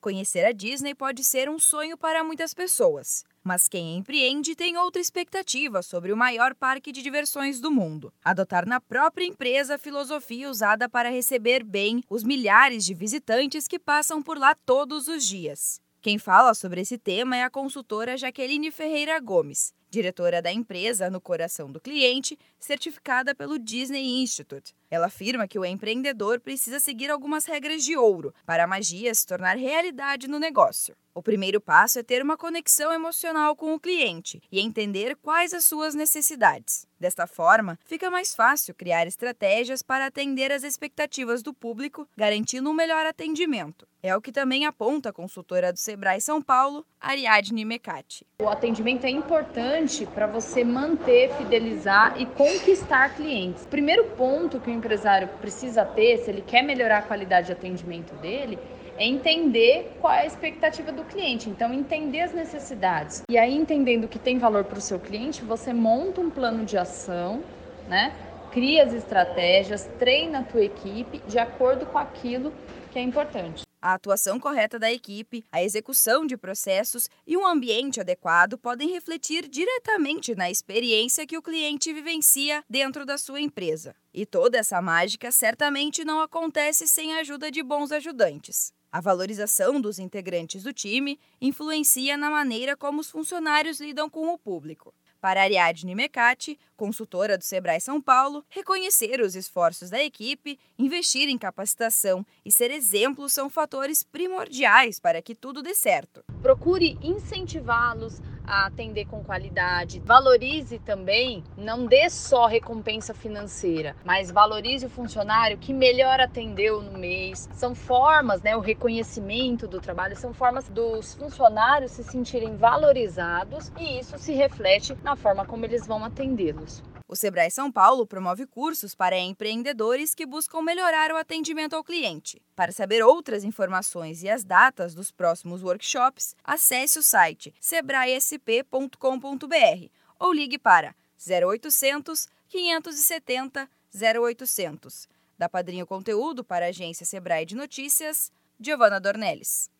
Conhecer a Disney pode ser um sonho para muitas pessoas, mas quem empreende tem outra expectativa sobre o maior parque de diversões do mundo: adotar na própria empresa a filosofia usada para receber bem os milhares de visitantes que passam por lá todos os dias. Quem fala sobre esse tema é a consultora Jaqueline Ferreira Gomes, diretora da empresa No Coração do Cliente, certificada pelo Disney Institute. Ela afirma que o empreendedor precisa seguir algumas regras de ouro para a magia se tornar realidade no negócio. O primeiro passo é ter uma conexão emocional com o cliente e entender quais as suas necessidades. Desta forma, fica mais fácil criar estratégias para atender as expectativas do público, garantindo um melhor atendimento. É o que também aponta a consultora do Sebrae São Paulo, Ariadne Mecati. O atendimento é importante para você manter, fidelizar e conquistar clientes. O primeiro ponto que o empresário precisa ter, se ele quer melhorar a qualidade de atendimento dele, é entender qual é a expectativa do cliente. Então, entender as necessidades. E aí, entendendo que tem valor para o seu cliente, você monta um plano de ação, né? Cria as estratégias, treina a tua equipe de acordo com aquilo que é importante. A atuação correta da equipe, a execução de processos e um ambiente adequado podem refletir diretamente na experiência que o cliente vivencia dentro da sua empresa. E toda essa mágica certamente não acontece sem a ajuda de bons ajudantes. A valorização dos integrantes do time influencia na maneira como os funcionários lidam com o público. Para Ariadne Mecati, consultora do Sebrae São Paulo, reconhecer os esforços da equipe, investir em capacitação e ser exemplo são fatores primordiais para que tudo dê certo. Procure incentivá-los a atender com qualidade. Valorize também, não dê só recompensa financeira, mas valorize o funcionário que melhor atendeu no mês. São formas, né, o reconhecimento do trabalho, são formas dos funcionários se sentirem valorizados e isso se reflete na forma como eles vão atendê-los. O Sebrae São Paulo promove cursos para empreendedores que buscam melhorar o atendimento ao cliente. Para saber outras informações e as datas dos próximos workshops, acesse o site sebraesp.com.br ou ligue para 0800 570 0800. Da Padrinho Conteúdo para a agência Sebrae de Notícias, Giovana Dornelles.